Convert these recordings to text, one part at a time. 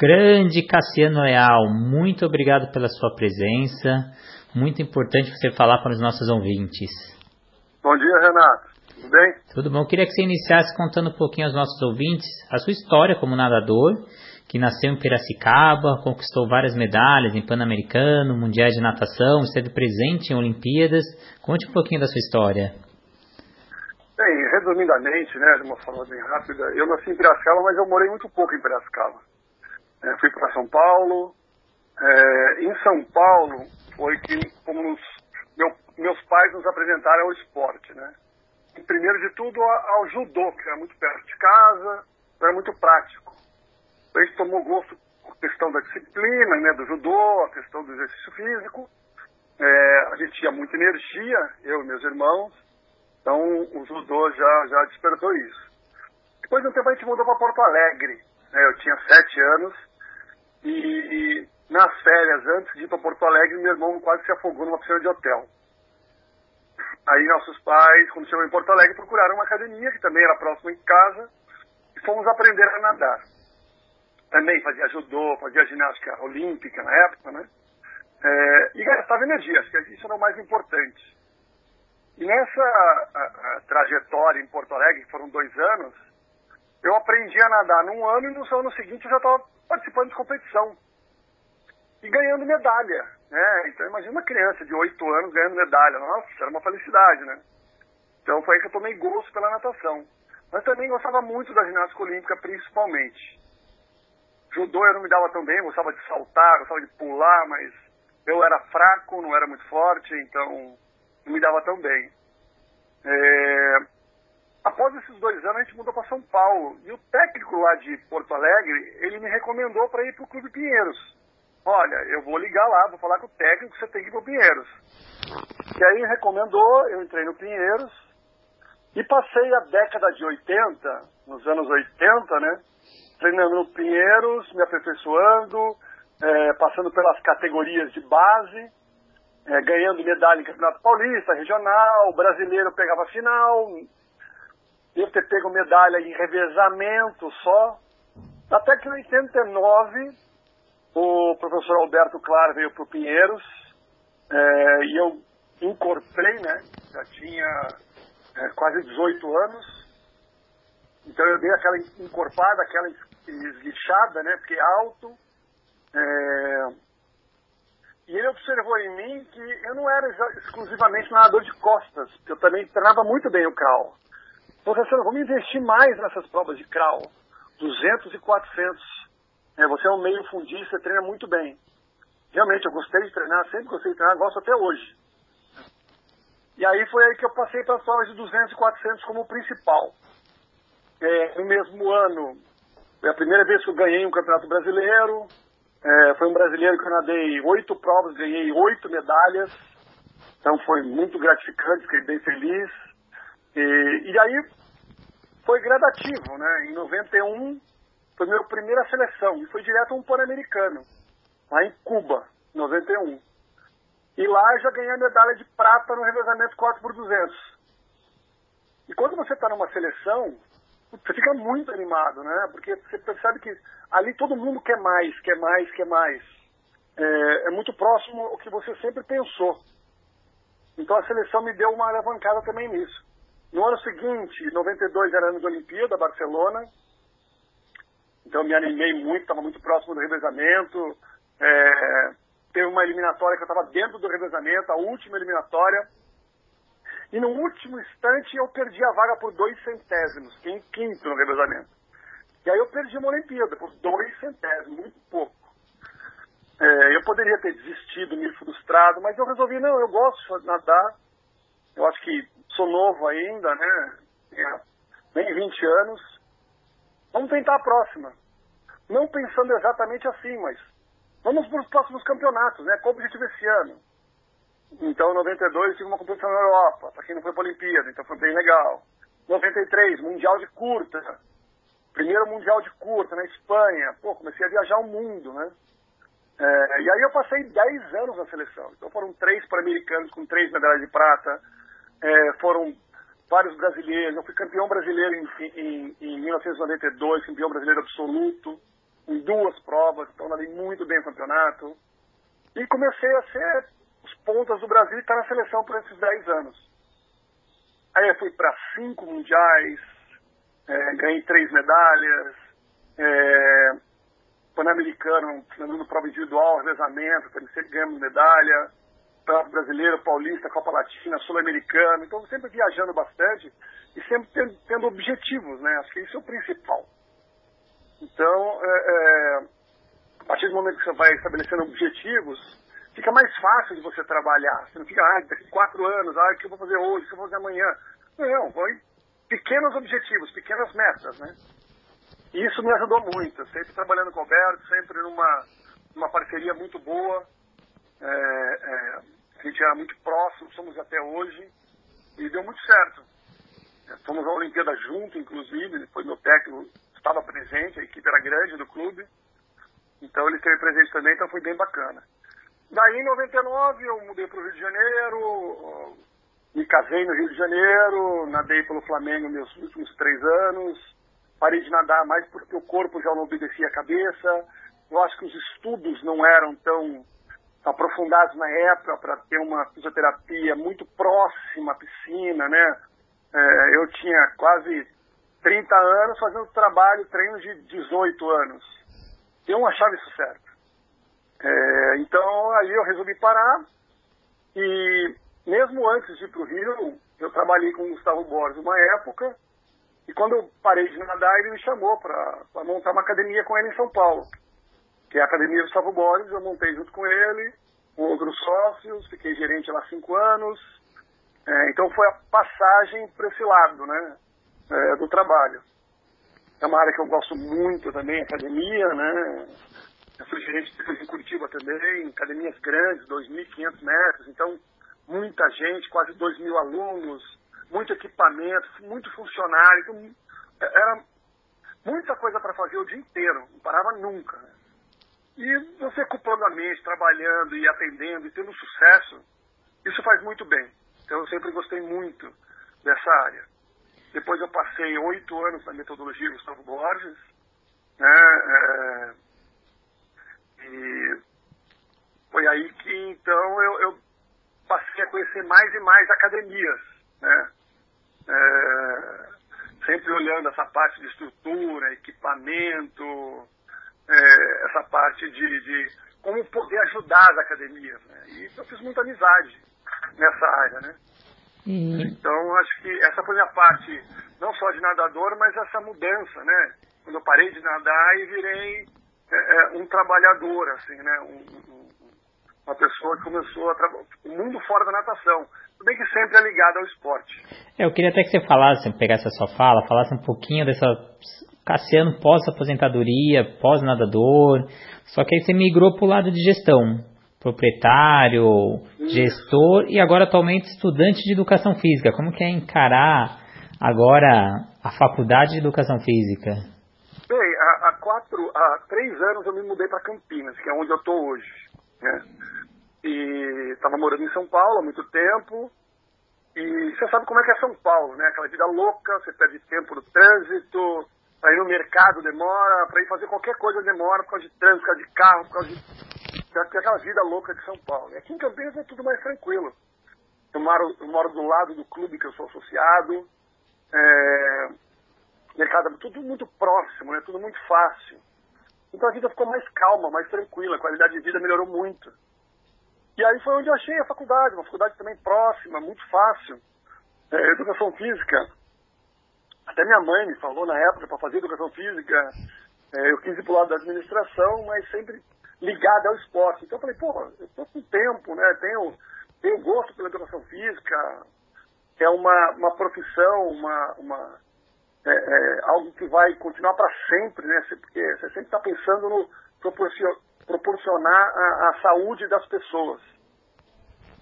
Grande Cassiano Leal, muito obrigado pela sua presença. Muito importante você falar para os nossos ouvintes. Bom dia, Renato. Tudo bem? Tudo bom. Eu queria que você iniciasse contando um pouquinho aos nossos ouvintes a sua história como nadador, que nasceu em Piracicaba, conquistou várias medalhas em Pan-Americano, Mundiais de Natação, esteve presente em Olimpíadas. Conte um pouquinho da sua história. Bem, resumidamente, né, de uma forma bem rápida, eu nasci em Piracicaba, mas eu morei muito pouco em Piracicaba. É, fui para São Paulo. É, em São Paulo foi que, como nos, meu, meus pais nos apresentaram ao esporte, né? E, primeiro de tudo ao judô, que era muito perto de casa, era muito prático. A gente tomou gosto a questão da disciplina, né, do judô, a questão do exercício físico. É, a gente tinha muita energia, eu e meus irmãos, então, o judô já, já despertou isso. Depois de um tempo, a gente mudou para Porto Alegre. Né? Eu tinha sete anos e, e, nas férias, antes de ir para Porto Alegre, meu irmão quase se afogou numa piscina de hotel. Aí nossos pais, quando chegou em Porto Alegre, procuraram uma academia, que também era próxima em casa, e fomos aprender a nadar. Também fazia judô, fazia ginástica olímpica na época, né? É, e gastava energia, acho que isso era o mais importante. E nessa a, a, trajetória em Porto Alegre, que foram dois anos, eu aprendi a nadar num ano e no ano seguinte eu já estava participando de competição. E ganhando medalha, né? Então imagina uma criança de oito anos ganhando medalha. Nossa, era uma felicidade, né? Então foi aí que eu tomei gosto pela natação. Mas também gostava muito da ginástica olímpica, principalmente. Judô eu não me dava tão bem, gostava de saltar, gostava de pular, mas eu era fraco, não era muito forte, então não me dava tão bem. É... Após esses dois anos, a gente mudou para São Paulo. E o técnico lá de Porto Alegre, ele me recomendou para ir para o Clube Pinheiros. Olha, eu vou ligar lá, vou falar com o técnico, você tem que ir para o Pinheiros. E aí recomendou, eu entrei no Pinheiros e passei a década de 80, nos anos 80, né? Treinando no Pinheiros, me aperfeiçoando, é, passando pelas categorias de base é, ganhando medalha em Campeonato Paulista, regional, brasileiro pegava final, devo ter pego medalha em revezamento só. Até que em 89, o professor Alberto Claro veio para o Pinheiros é, e eu incorporei, né? Já tinha é, quase 18 anos. Então eu dei aquela encorpada, aquela eslixada, né? Fiquei alto. É, e ele observou em mim que eu não era exclusivamente nadador de costas, porque eu também treinava muito bem o crawl. Professor, vamos investir mais nessas provas de crawl, 200 e 400. É, você é um meio fundista, treina muito bem. Realmente, eu gostei de treinar, sempre gostei de treinar, gosto até hoje. E aí foi aí que eu passei para as provas de 200 e 400 como principal. É, no mesmo ano, foi a primeira vez que eu ganhei um campeonato brasileiro, é, foi um brasileiro que eu nadei oito provas, ganhei oito medalhas. Então foi muito gratificante, fiquei bem feliz. E, e aí foi gradativo, né? Em 91 foi minha primeira seleção e foi direto a um Pan-Americano, lá em Cuba, 91. E lá já ganhei a medalha de prata no revezamento 4 por 200. E quando você está numa seleção, você fica muito animado, né? Porque você percebe que ali todo mundo quer mais, quer mais, quer mais. É, é muito próximo ao que você sempre pensou. Então a seleção me deu uma alavancada também nisso. No ano seguinte, 92 era ano de Olimpíada, Barcelona. Então me animei muito, estava muito próximo do revezamento. É, teve uma eliminatória que eu estava dentro do revezamento, a última eliminatória. E no último instante eu perdi a vaga por dois centésimos, fiquei em quinto no revezamento. E aí eu perdi uma Olimpíada por dois centésimos, muito pouco. É, eu poderia ter desistido, me frustrado, mas eu resolvi, não, eu gosto de nadar. Eu acho que sou novo ainda, né? É, nem 20 anos. Vamos tentar a próxima. Não pensando exatamente assim, mas vamos para os próximos campeonatos, né? Qual o objetivo esse ano? Então, em 92, tive uma competição na Europa, para quem não foi para a Olimpíada, então foi bem legal. 93, Mundial de Curta. Primeiro Mundial de Curta na Espanha. Pô, comecei a viajar o mundo, né? É, e aí eu passei 10 anos na seleção. Então foram três pan-americanos com três medalhas de prata. É, foram vários brasileiros. Eu fui campeão brasileiro em, em, em 1992, campeão brasileiro absoluto. em duas provas, então andei muito bem o campeonato. E comecei a ser os pontas do Brasil e estar tá na seleção por esses 10 anos. Aí eu fui para cinco mundiais, é, ganhei três medalhas, é, Pan-Americano, andando prova individual, revezamento, ganhamos medalha, Brasileiro, Paulista, Copa Latina, Sul-Americano, então sempre viajando bastante e sempre tendo, tendo, objetivos, né? Acho que isso é o principal. Então, é, é, a partir do momento que você vai estabelecendo objetivos, fica mais fácil de você trabalhar. Você não fica, ah, daqui quatro anos, ah, o que eu vou fazer hoje, o que eu vou fazer amanhã. Não, foi pequenos objetivos, pequenas metas, né? E isso me ajudou muito. Sempre trabalhando com o Alberto, sempre numa, numa parceria muito boa. É, é, a gente era muito próximo, somos até hoje, e deu muito certo. É, fomos à Olimpíada junto, inclusive, foi meu técnico, estava presente, a equipe era grande do clube, então ele esteve presente também, então foi bem bacana. Daí, em 99, eu mudei para o Rio de Janeiro, me casei no Rio de Janeiro, nadei pelo Flamengo meus últimos três anos, parei de nadar mais porque o corpo já não obedecia a cabeça. Eu acho que os estudos não eram tão aprofundados na época para ter uma fisioterapia muito próxima à piscina, né? É, eu tinha quase 30 anos fazendo trabalho, treinos de 18 anos. Eu não achava isso certo. É, então aí eu resolvi parar e mesmo antes de ir para o Rio, eu trabalhei com o Gustavo Borges uma época e quando eu parei de nadar, ele me chamou para montar uma academia com ele em São Paulo, que é a Academia Gustavo Borges. Eu montei junto com ele, com outros sócios, fiquei gerente lá cinco anos. É, então foi a passagem para esse lado, né, é, do trabalho. É uma área que eu gosto muito também, academia, né. Eu fui gerente em Curitiba também, academias grandes, 2.500 metros, então muita gente, quase 2 mil alunos, muito equipamento, muito funcionário, então, era muita coisa para fazer o dia inteiro, não parava nunca. Né? E você ocupando a mente, trabalhando e atendendo e tendo sucesso, isso faz muito bem. Então eu sempre gostei muito dessa área. Depois eu passei oito anos na metodologia Gustavo Borges, né? É, e foi aí que então eu, eu passei a conhecer mais e mais academias, né? é, sempre olhando essa parte de estrutura, equipamento, é, essa parte de, de, como poder ajudar as academias. Né? E eu fiz muita amizade nessa área, né? Uhum. Então, acho que essa foi a parte, não só de nadador, mas essa mudança, né? Quando eu parei de nadar e virei é, é um trabalhador, assim, né? Um, um, uma pessoa que começou a trabalhar, o mundo fora da natação. Tudo bem que sempre é ligado ao esporte. É, eu queria até que você falasse, pegasse a sua fala, falasse um pouquinho dessa Cassiano pós-aposentadoria, pós-nadador, só que aí você migrou para o lado de gestão, proprietário, Isso. gestor e agora atualmente estudante de educação física. Como que é encarar agora a faculdade de educação física? Bem, há, há quatro, há três anos eu me mudei para Campinas, que é onde eu estou hoje. Né? E estava morando em São Paulo há muito tempo. E você sabe como é que é São Paulo, né? Aquela vida louca, você perde tempo no trânsito, para ir no mercado demora, para ir fazer qualquer coisa demora por causa de trânsito, por causa de carro, por causa de. aquela vida louca de São Paulo. E aqui em Campinas é tudo mais tranquilo. Eu moro, eu moro do lado do clube que eu sou associado. É, mercado tudo muito próximo, né? Tudo muito fácil. Então a vida ficou mais calma, mais tranquila, a qualidade de vida melhorou muito. E aí foi onde eu achei a faculdade, uma faculdade também próxima, muito fácil. É, educação física. Até minha mãe me falou na época para fazer educação física. É, eu quis ir pro lado da administração, mas sempre ligada ao esporte. Então eu falei, pô, eu tô com tempo, né? Tenho, tenho gosto pela educação física. É uma, uma profissão, uma, uma é, é, algo que vai continuar para sempre, né? Porque você sempre está pensando no proporcionar a, a, saúde das pessoas.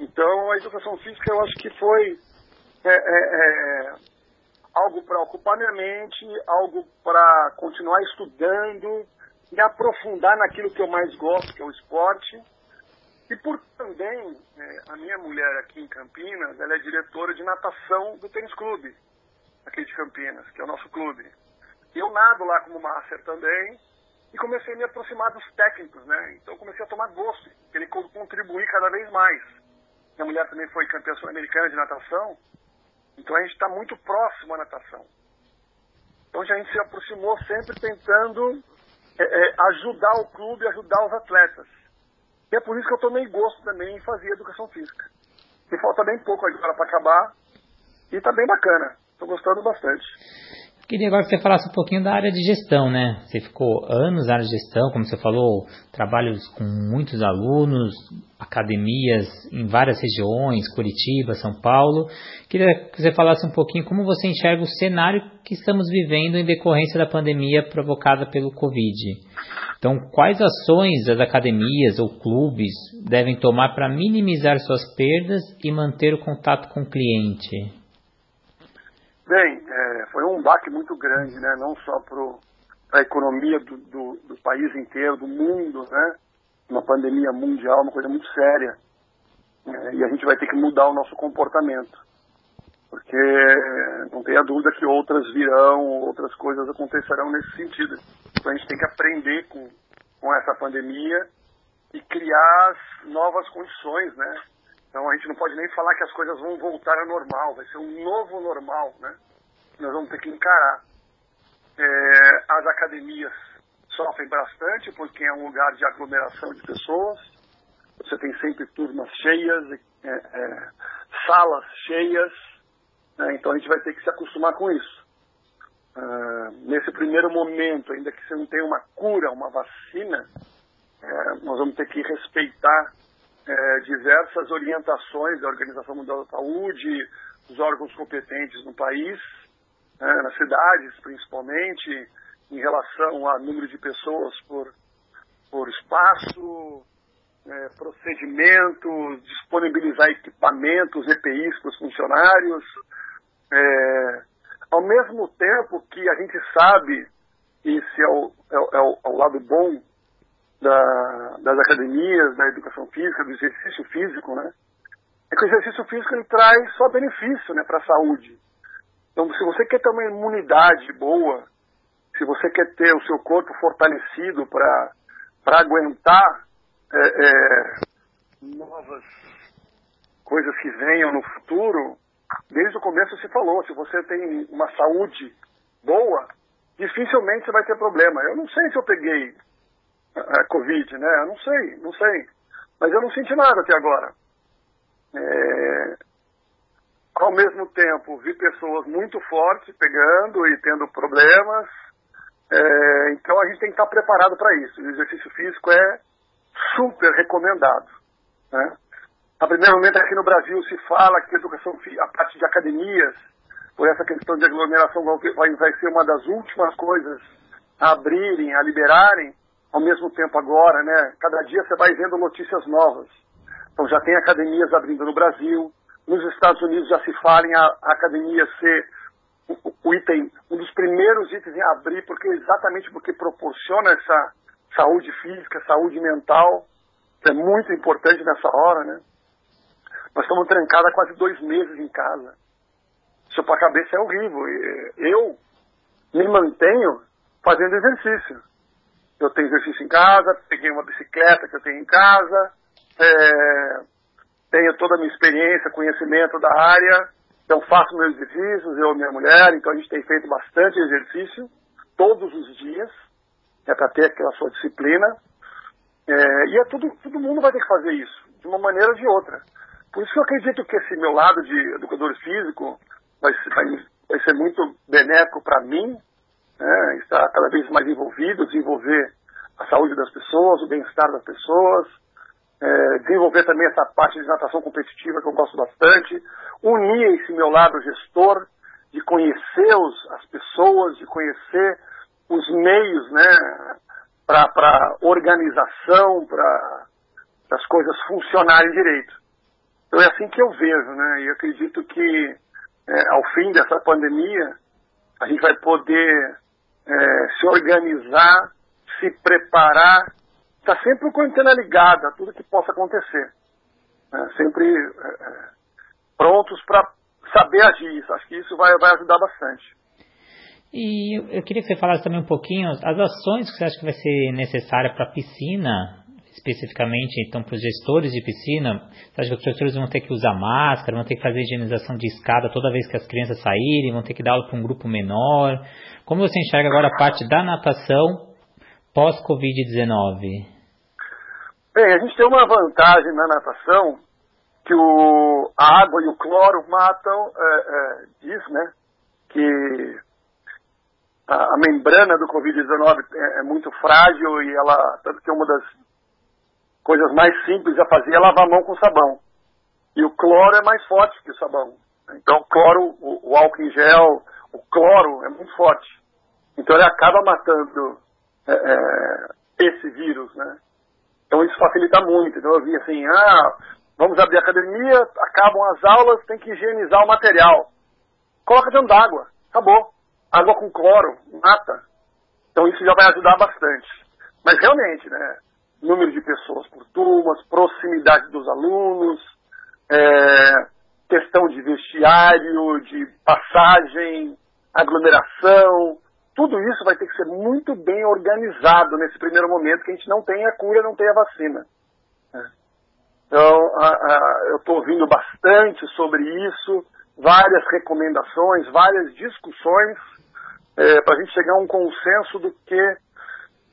Então, a educação física eu acho que foi é, é, é algo para ocupar minha mente, algo para continuar estudando, me aprofundar naquilo que eu mais gosto, que é o esporte. E por também, é, a minha mulher aqui em Campinas, ela é diretora de natação do tênis clube aqui de Campinas, que é o nosso clube. Eu nado lá como master também, e comecei a me aproximar dos técnicos, né? Então comecei a tomar gosto, querer contribuir cada vez mais. Minha mulher também foi campeã sul-americana de natação, então a gente está muito próximo à natação. Então a gente se aproximou sempre tentando é, é, ajudar o clube, ajudar os atletas. E é por isso que eu tomei gosto também em fazer educação física. E falta bem pouco agora para acabar, e está bem bacana. Estou gostando bastante. Queria agora que você falasse um pouquinho da área de gestão, né? Você ficou anos na área de gestão, como você falou, trabalhos com muitos alunos, academias em várias regiões, Curitiba, São Paulo. Queria que você falasse um pouquinho como você enxerga o cenário que estamos vivendo em decorrência da pandemia provocada pelo Covid. Então, quais ações as academias ou clubes devem tomar para minimizar suas perdas e manter o contato com o cliente? Bem, é, foi um baque muito grande, né? Não só para a economia do, do, do, país inteiro, do mundo, né? Uma pandemia mundial, uma coisa muito séria. É, e a gente vai ter que mudar o nosso comportamento. Porque não tenha dúvida que outras virão, outras coisas acontecerão nesse sentido. Então a gente tem que aprender com, com essa pandemia e criar novas condições, né? Então a gente não pode nem falar que as coisas vão voltar ao normal, vai ser um novo normal, né? Nós vamos ter que encarar. É, as academias sofrem bastante porque é um lugar de aglomeração de pessoas. Você tem sempre turmas cheias, é, é, salas cheias. Né? Então a gente vai ter que se acostumar com isso. Uh, nesse primeiro momento, ainda que você não tenha uma cura, uma vacina, é, nós vamos ter que respeitar é, diversas orientações da Organização Mundial da Saúde, dos órgãos competentes no país, né, nas cidades principalmente, em relação a número de pessoas por, por espaço, é, procedimentos, disponibilizar equipamentos, EPIs para os funcionários. É, ao mesmo tempo que a gente sabe, e esse é o, é, é o, é o lado bom da, das academias, da educação física, do exercício físico, né? É que o exercício físico ele traz só benefício, né, para a saúde. Então, se você quer ter uma imunidade boa, se você quer ter o seu corpo fortalecido para para aguentar é, é, novas coisas que venham no futuro, desde o começo se falou, se você tem uma saúde boa, dificilmente você vai ter problema. Eu não sei se eu peguei a Covid, né? Eu não sei, não sei. Mas eu não senti nada até agora. É... Ao mesmo tempo, vi pessoas muito fortes pegando e tendo problemas. É... Então a gente tem que estar preparado para isso. O exercício físico é super recomendado. Né? A primeiro momento aqui no Brasil se fala que a educação, a parte de academias, por essa questão de aglomeração, vai, vai ser uma das últimas coisas a abrirem, a liberarem ao mesmo tempo agora, né? Cada dia você vai vendo notícias novas. Então já tem academias abrindo no Brasil, nos Estados Unidos já se fala em a, a academia ser o, o, item, um dos primeiros itens em abrir, porque exatamente porque proporciona essa saúde física, saúde mental, que é muito importante nessa hora, né? Nós estamos trancados há quase dois meses em casa. Isso para a cabeça é horrível. Eu me mantenho fazendo exercício. Eu tenho exercício em casa, peguei uma bicicleta que eu tenho em casa, é, tenho toda a minha experiência, conhecimento da área, então faço meus exercícios, eu e minha mulher, então a gente tem feito bastante exercício, todos os dias, é para ter aquela sua disciplina, é, e é tudo, todo mundo vai ter que fazer isso, de uma maneira ou de outra. Por isso que eu acredito que esse meu lado de educador físico vai, vai, vai ser muito benéfico para mim, né, estar cada vez mais envolvido, desenvolver a saúde das pessoas, o bem-estar das pessoas, é, desenvolver também essa parte de natação competitiva que eu gosto bastante, unir esse meu lado gestor, de conhecer os, as pessoas, de conhecer os meios né, para organização, para as coisas funcionarem direito. Então é assim que eu vejo, né? E acredito que é, ao fim dessa pandemia a gente vai poder é, se organizar, se preparar, está sempre com a antena ligada a tudo que possa acontecer. Né? Sempre é, é prontos para saber agir. Acho que isso vai, vai ajudar bastante. E eu queria que você falasse também um pouquinho as ações que você acha que vai ser necessária para a piscina, especificamente, então, para os gestores de piscina. Você acha que os professores vão ter que usar máscara, vão ter que fazer higienização de escada toda vez que as crianças saírem, vão ter que dar aula para um grupo menor? Como você enxerga agora a parte da natação pós-Covid-19? Bem, a gente tem uma vantagem na natação que o, a água e o cloro matam, é, é, diz, né, que a, a membrana do Covid-19 é, é, muito frágil e ela, tanto que uma das coisas mais simples a fazer é lavar a mão com sabão. E o cloro é mais forte que o sabão. Então, o cloro, o, o álcool em gel, o cloro é muito forte. Então, ele acaba matando é, é, esse vírus, né? Então, isso facilita muito. Então, eu vi assim, ah, Vamos abrir a academia, acabam as aulas, tem que higienizar o material. Coloca dentro d'água. Acabou. Água com cloro, mata. Então isso já vai ajudar bastante. Mas realmente, né? Número de pessoas por turmas, proximidade dos alunos, é, questão de vestiário, de passagem, aglomeração, tudo isso vai ter que ser muito bem organizado nesse primeiro momento que a gente não tem a cura, não tem a vacina. Então, a, a, eu estou ouvindo bastante sobre isso, várias recomendações, várias discussões, é, para a gente chegar a um consenso do que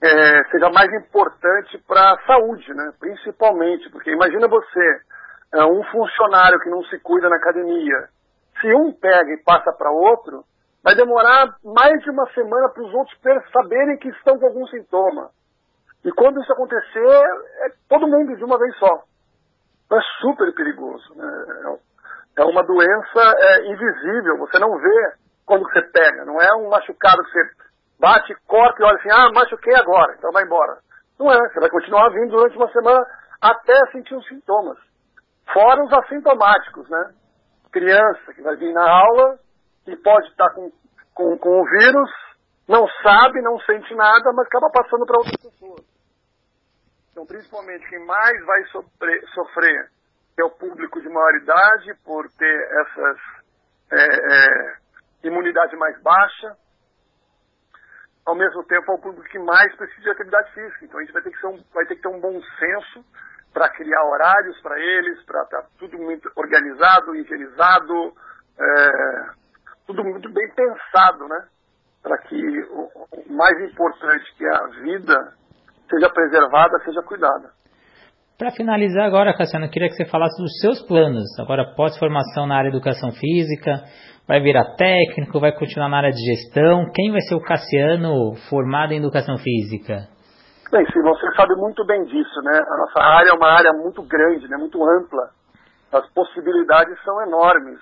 é, seja mais importante para a saúde, né? principalmente, porque imagina você, é, um funcionário que não se cuida na academia, se um pega e passa para outro, vai demorar mais de uma semana para os outros saberem que estão com algum sintoma. E quando isso acontecer, é todo mundo de uma vez só é super perigoso. Né? É, é uma doença é, invisível, você não vê quando você pega. Não é um machucado que você bate, corta e olha assim, ah, machuquei agora, então vai embora. Não é, você vai continuar vindo durante uma semana até sentir os sintomas. Fora os assintomáticos, né? Criança que vai vir na aula, que pode estar com, com, com o vírus, não sabe, não sente nada, mas acaba passando para outras pessoas. Então, principalmente, quem mais vai sofrer, sofrer é o público de maior idade, por ter essas é, é, imunidade mais baixa. Ao mesmo tempo, é o público que mais precisa de atividade física. Então, a gente vai ter que, um, vai ter, que ter um bom senso para criar horários para eles, para estar tá tudo muito organizado, higienizado, é, tudo muito bem pensado, né? Para que o, o mais importante, que é a vida, seja preservada, seja cuidada. Para finalizar agora, Cassiano, eu queria que você falasse dos seus planos. Agora, pós-formação na área de educação física, vai virar técnico, vai continuar na área de gestão. Quem vai ser o Cassiano formado em educação física? Bem, sim, você sabe muito bem disso, né? A nossa área é uma área muito grande, né? muito ampla. As possibilidades são enormes.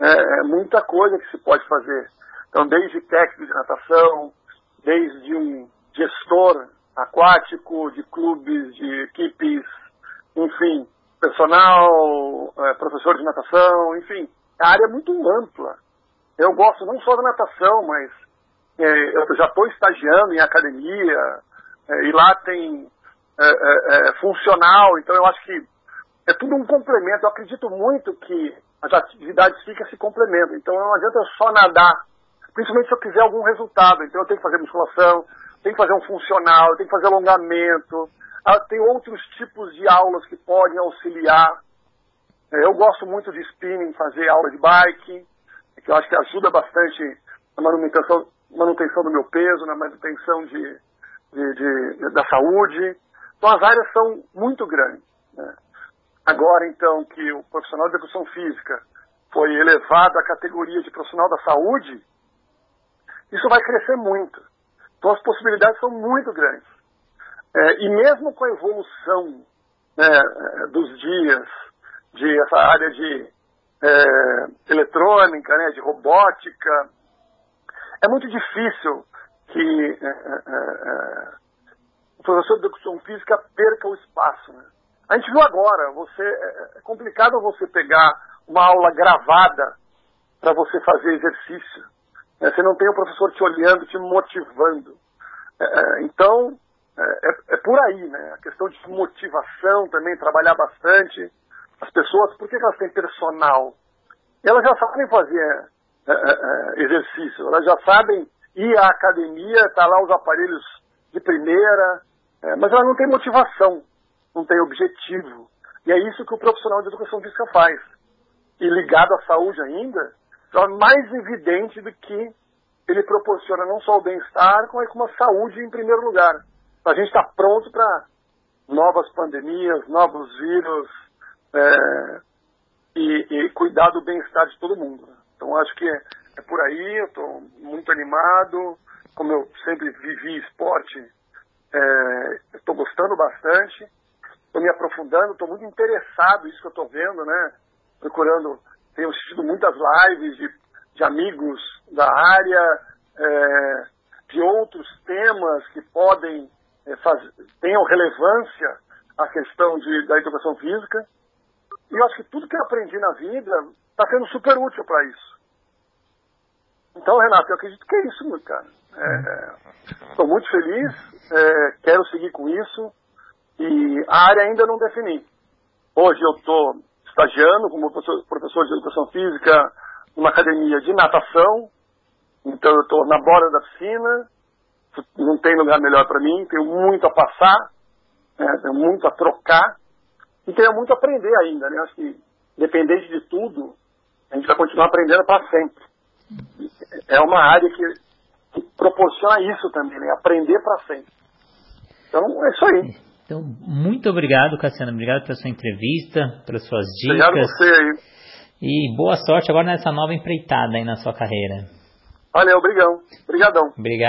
É, é muita coisa que se pode fazer. Então, desde técnico de natação, desde um gestor aquático, de clubes, de equipes, enfim, personal, é, professor de natação, enfim. A área é muito ampla. Eu gosto não só da natação, mas é, eu já estou estagiando em academia, é, e lá tem é, é, é, funcional, então eu acho que é tudo um complemento. Eu acredito muito que as atividades físicas se complementam. Então não adianta só nadar, principalmente se eu quiser algum resultado. Então eu tenho que fazer musculação, tem que fazer um funcional, tem que fazer alongamento, ah, tem outros tipos de aulas que podem auxiliar. É, eu gosto muito de spinning, fazer aula de bike, que eu acho que ajuda bastante na manutenção, manutenção do meu peso, na manutenção de, de, de, da saúde. Então as áreas são muito grandes. Né? Agora, então, que o profissional de educação física foi elevado à categoria de profissional da saúde, isso vai crescer muito. Então as possibilidades são muito grandes. É, e mesmo com a evolução né, dos dias, de essa área de é, eletrônica, né, de robótica, é muito difícil que é, é, é, o professor de educação física perca o espaço. Né? A gente viu agora, você, é complicado você pegar uma aula gravada para você fazer exercício. É, você não tem o professor te olhando, te motivando. É, é então, é, é, é, por aí, né? A questão de motivação também, trabalhar bastante. As pessoas, por que elas têm personal? Elas já sabem fazer é, é, exercício. Elas já sabem ir à academia, tá lá os aparelhos de primeira, é, mas ela não tem motivação, não tem objetivo. E é isso que o profissional de educação física faz. E ligado à saúde ainda, é mais evidente do que ele proporciona não só o bem-estar, como uma saúde em primeiro lugar. A gente está pronto para novas pandemias, novos vírus é, e, e, cuidar do bem-estar de todo mundo. Então acho que é, é por aí, eu estou muito animado, como eu sempre vivi esporte, é, estou gostando bastante, estou me aprofundando, estou muito interessado isso que eu estou vendo, né? Procurando, tenho assistido muitas lives de, de amigos da área, é, de outros temas que podem é, tenham relevância à questão de, da educação física. E eu acho que tudo que eu aprendi na vida está sendo super útil para isso. Então, Renato, eu acredito que é isso, meu cara. Estou é, muito feliz, é, quero seguir com isso e a área ainda não defini. Hoje eu estou estagiando como professor, professor de educação física numa academia de natação, então eu estou na borda da piscina, não tem lugar melhor para mim, tenho muito a passar, né, tenho muito a trocar e tenho muito a aprender ainda. Né? Acho que, independente de tudo, a gente vai continuar aprendendo para sempre. É uma área que, que proporciona isso também, né? aprender para sempre. Então, é isso aí. Então, muito obrigado, Cassiano. Obrigado pela sua entrevista, pelas suas dicas. Obrigado a você aí. E boa sorte agora nessa nova empreitada aí na sua carreira. Valeu, obrigado. Obrigadão. Obrigado.